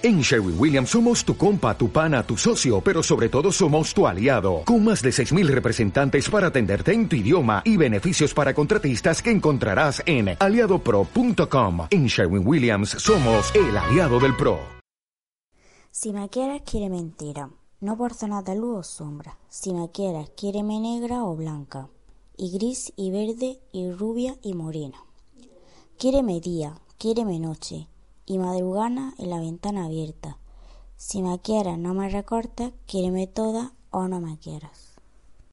En Sherwin Williams somos tu compa, tu pana, tu socio, pero sobre todo somos tu aliado, con más de 6.000 representantes para atenderte en tu idioma y beneficios para contratistas que encontrarás en aliadopro.com. En Sherwin Williams somos el aliado del PRO. Si me quieres, quiere mentira, no por zonas de luz o sombra. Si me quieres, quiéreme negra o blanca, y gris y verde y rubia y morena. Quiéreme día, quiéreme noche y madrugana en la ventana abierta. Si me quieres, no me recortes, quiéreme toda o no me quieras.